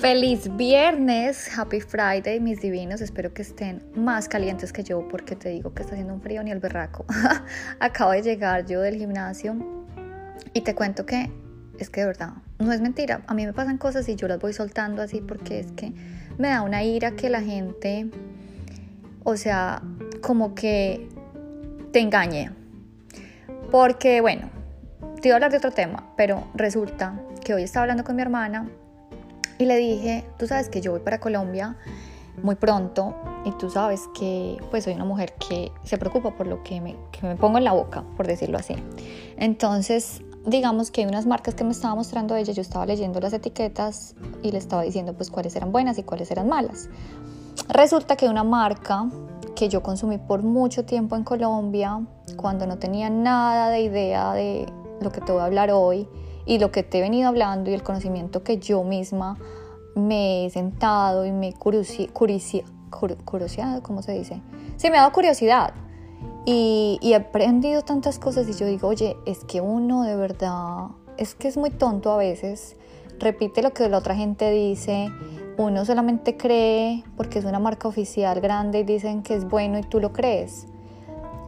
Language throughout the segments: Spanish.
Feliz viernes, happy Friday, mis divinos. Espero que estén más calientes que yo porque te digo que está haciendo un frío ni el berraco. Acabo de llegar yo del gimnasio y te cuento que es que de verdad, no es mentira. A mí me pasan cosas y yo las voy soltando así porque es que me da una ira que la gente, o sea, como que te engañe. Porque bueno, te iba a hablar de otro tema, pero resulta que hoy estaba hablando con mi hermana y le dije, tú sabes que yo voy para Colombia muy pronto y tú sabes que pues soy una mujer que se preocupa por lo que me, que me pongo en la boca, por decirlo así. Entonces, digamos que hay unas marcas que me estaba mostrando ella, yo estaba leyendo las etiquetas y le estaba diciendo pues cuáles eran buenas y cuáles eran malas. Resulta que una marca que yo consumí por mucho tiempo en Colombia, cuando no tenía nada de idea de lo que te voy a hablar hoy, y lo que te he venido hablando y el conocimiento que yo misma me he sentado y me he curiosidad, ¿cómo se dice? Sí, me ha dado curiosidad y, y he aprendido tantas cosas y yo digo, oye, es que uno de verdad, es que es muy tonto a veces, repite lo que la otra gente dice, uno solamente cree porque es una marca oficial grande y dicen que es bueno y tú lo crees.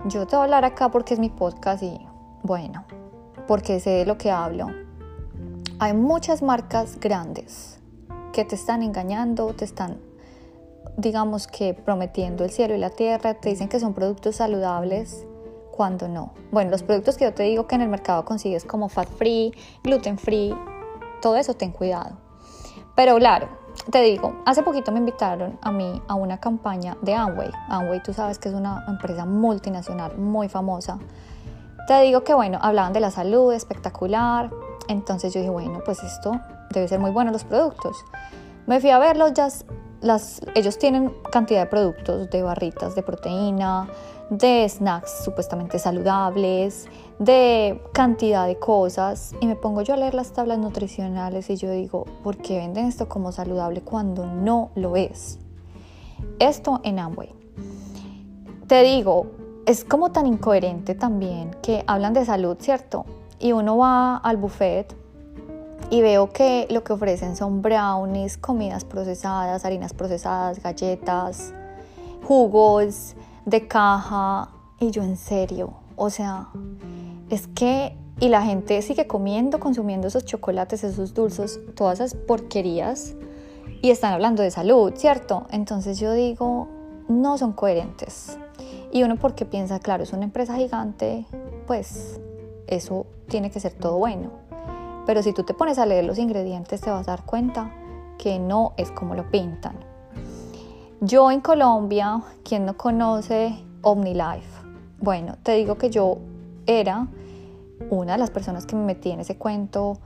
Yo te voy a hablar acá porque es mi podcast y bueno, porque sé de lo que hablo hay muchas marcas grandes que te están engañando, te están, digamos que prometiendo el cielo y la tierra, te dicen que son productos saludables cuando no. Bueno, los productos que yo te digo que en el mercado consigues como fat free, gluten free, todo eso ten cuidado. Pero claro, te digo, hace poquito me invitaron a mí a una campaña de Amway. Amway tú sabes que es una empresa multinacional muy famosa. Te digo que bueno, hablaban de la salud espectacular, entonces yo dije, bueno, pues esto debe ser muy bueno los productos. Me fui a verlos, ya las, ellos tienen cantidad de productos, de barritas de proteína, de snacks supuestamente saludables, de cantidad de cosas y me pongo yo a leer las tablas nutricionales y yo digo, ¿por qué venden esto como saludable cuando no lo es? Esto en Amway. Te digo, es como tan incoherente también que hablan de salud, ¿cierto? Y uno va al buffet y veo que lo que ofrecen son brownies, comidas procesadas, harinas procesadas, galletas, jugos de caja y yo en serio, o sea, es que y la gente sigue comiendo, consumiendo esos chocolates, esos dulces, todas esas porquerías y están hablando de salud, ¿cierto? Entonces yo digo, no son coherentes. Y uno porque piensa, claro, es una empresa gigante, pues eso tiene que ser todo bueno. Pero si tú te pones a leer los ingredientes te vas a dar cuenta que no es como lo pintan. Yo en Colombia, quien no conoce OmniLife? Bueno, te digo que yo era una de las personas que me metí en ese cuento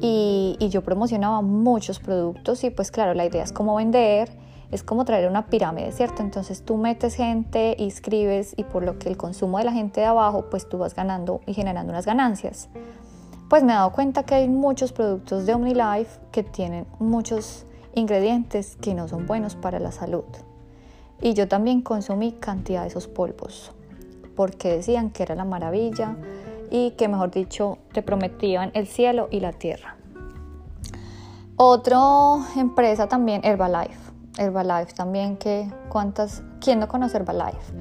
y, y, yo promocionaba muchos productos y pues claro, la idea es cómo vender es como traer una pirámide, ¿cierto? Entonces tú metes gente, inscribes y por lo que el consumo de la gente de abajo, pues tú vas ganando y generando unas ganancias. Pues me he dado cuenta que hay muchos productos de OmniLife que tienen muchos ingredientes que no son buenos para la salud. Y yo también consumí cantidad de esos polvos, porque decían que era la maravilla y que, mejor dicho, te prometían el cielo y la tierra. Otra empresa también, Herbalife. Herbalife también, que cuántas, ¿quién no conoce Herbalife?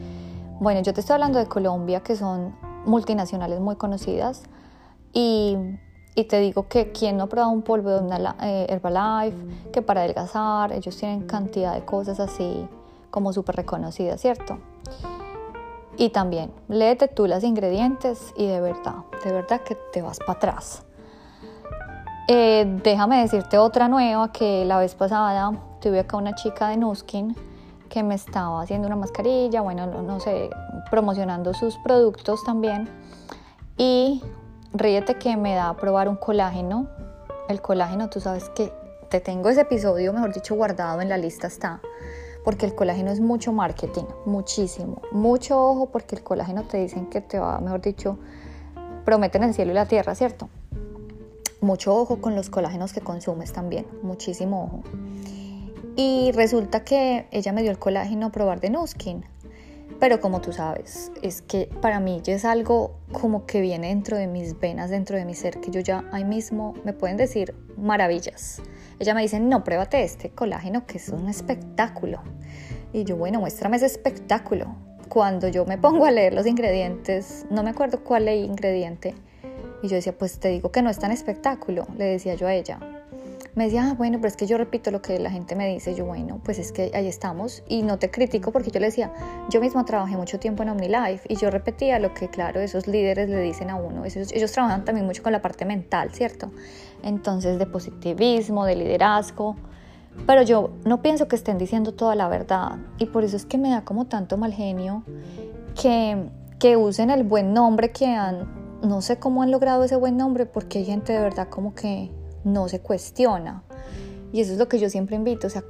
Bueno, yo te estoy hablando de Colombia, que son multinacionales muy conocidas, y, y te digo que quién no ha probado un polvo de eh, Herbalife, que para adelgazar, ellos tienen cantidad de cosas así como súper reconocidas, ¿cierto? Y también, léete tú las ingredientes y de verdad, de verdad que te vas para atrás. Eh, déjame decirte otra nueva que la vez pasada tuve acá una chica de Nuskin que me estaba haciendo una mascarilla, bueno, no, sé, promocionando sus productos también. Y ríete que me da a probar un colágeno. El colágeno, tú sabes que te tengo ese episodio, mejor dicho, guardado en la lista está. Porque el colágeno es mucho marketing, muchísimo. Mucho ojo porque el colágeno te dicen que te va, mejor dicho, prometen el cielo y la tierra, ¿cierto? Mucho ojo con los colágenos que consumes también, muchísimo ojo. Y resulta que ella me dio el colágeno a probar de Nuskin. pero como tú sabes, es que para mí es algo como que viene dentro de mis venas, dentro de mi ser, que yo ya ahí mismo me pueden decir maravillas. Ella me dice, no, pruébate este colágeno que es un espectáculo. Y yo, bueno, muéstrame ese espectáculo. Cuando yo me pongo a leer los ingredientes, no me acuerdo cuál leí ingrediente, y yo decía, pues te digo que no es tan espectáculo, le decía yo a ella me decía, ah, bueno, pero es que yo repito lo que la gente me dice, yo, bueno, pues es que ahí estamos y no te critico porque yo le decía, yo misma trabajé mucho tiempo en OmniLife y yo repetía lo que, claro, esos líderes le dicen a uno, ellos, ellos trabajan también mucho con la parte mental, ¿cierto? Entonces, de positivismo, de liderazgo, pero yo no pienso que estén diciendo toda la verdad. Y por eso es que me da como tanto mal genio que, que usen el buen nombre que han, no sé cómo han logrado ese buen nombre porque hay gente de verdad como que no se cuestiona. Y eso es lo que yo siempre invito, o sea,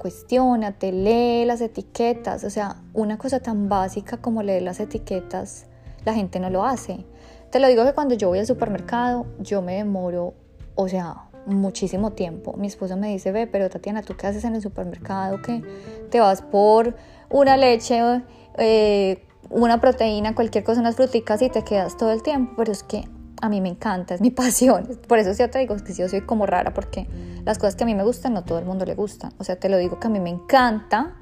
te lee las etiquetas, o sea, una cosa tan básica como leer las etiquetas, la gente no lo hace. Te lo digo que cuando yo voy al supermercado, yo me demoro, o sea, muchísimo tiempo. Mi esposo me dice, ve, pero Tatiana, ¿tú qué haces en el supermercado? Que te vas por una leche, eh, una proteína, cualquier cosa, unas fruticas y te quedas todo el tiempo, pero es que a mí me encanta, es mi pasión. Por eso sí te digo que yo soy como rara, porque las cosas que a mí me gustan no todo el mundo le gustan. O sea, te lo digo que a mí me encanta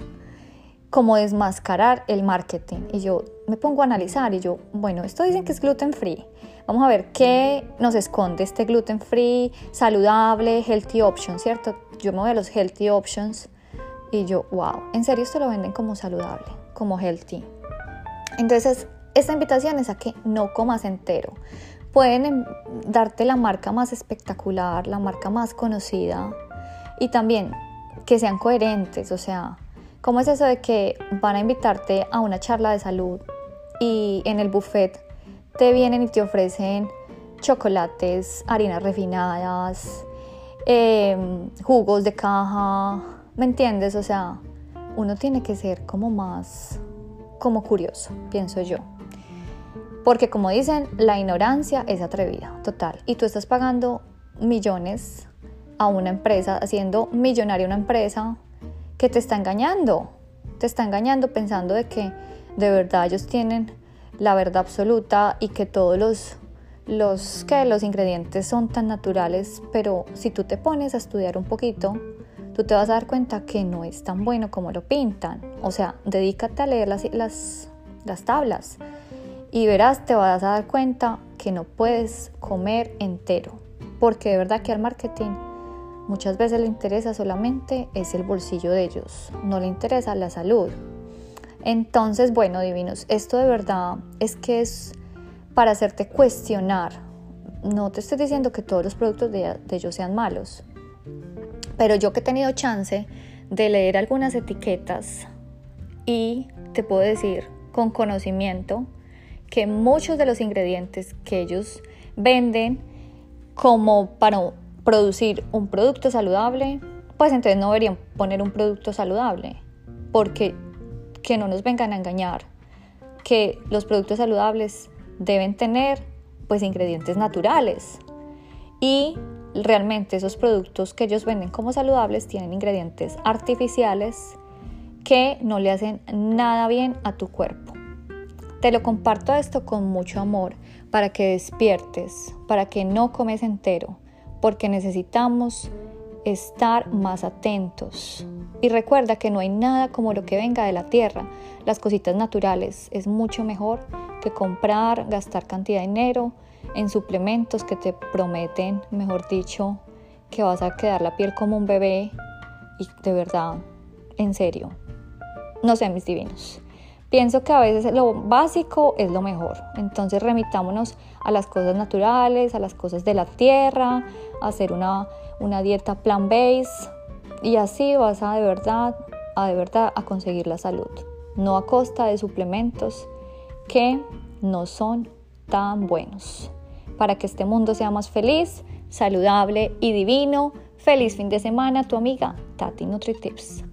como desmascarar el marketing. Y yo me pongo a analizar y yo, bueno, esto dicen que es gluten free. Vamos a ver qué nos esconde este gluten free, saludable, healthy option, ¿cierto? Yo me voy a los healthy options y yo, wow, en serio esto lo venden como saludable, como healthy. Entonces, esta invitación es a que no comas entero pueden em, darte la marca más espectacular, la marca más conocida y también que sean coherentes, o sea, ¿cómo es eso de que van a invitarte a una charla de salud y en el buffet te vienen y te ofrecen chocolates, harinas refinadas, em, jugos de caja, ¿me entiendes? O sea, uno tiene que ser como más, como curioso, pienso yo. Porque como dicen, la ignorancia es atrevida, total. Y tú estás pagando millones a una empresa, haciendo millonaria una empresa que te está engañando. Te está engañando pensando de que de verdad ellos tienen la verdad absoluta y que todos los, los, que los ingredientes son tan naturales, pero si tú te pones a estudiar un poquito, tú te vas a dar cuenta que no es tan bueno como lo pintan. O sea, dedícate a leer las, las, las tablas y verás, te vas a dar cuenta que no puedes comer entero, porque de verdad que al marketing muchas veces le interesa solamente es el bolsillo de ellos, no le interesa la salud. Entonces, bueno, divinos, esto de verdad es que es para hacerte cuestionar. No te estoy diciendo que todos los productos de, de ellos sean malos, pero yo que he tenido chance de leer algunas etiquetas y te puedo decir con conocimiento, que muchos de los ingredientes que ellos venden como para producir un producto saludable, pues entonces no deberían poner un producto saludable, porque que no nos vengan a engañar, que los productos saludables deben tener pues ingredientes naturales y realmente esos productos que ellos venden como saludables tienen ingredientes artificiales que no le hacen nada bien a tu cuerpo. Te lo comparto esto con mucho amor para que despiertes, para que no comes entero, porque necesitamos estar más atentos. Y recuerda que no hay nada como lo que venga de la tierra. Las cositas naturales es mucho mejor que comprar, gastar cantidad de dinero en suplementos que te prometen, mejor dicho, que vas a quedar la piel como un bebé. Y de verdad, en serio, no sé, mis divinos. Pienso que a veces lo básico es lo mejor. Entonces remitámonos a las cosas naturales, a las cosas de la tierra, a hacer una, una dieta plan base y así vas a de verdad, a de verdad a conseguir la salud. No a costa de suplementos que no son tan buenos. Para que este mundo sea más feliz, saludable y divino. Feliz fin de semana, tu amiga Tati NutriTips.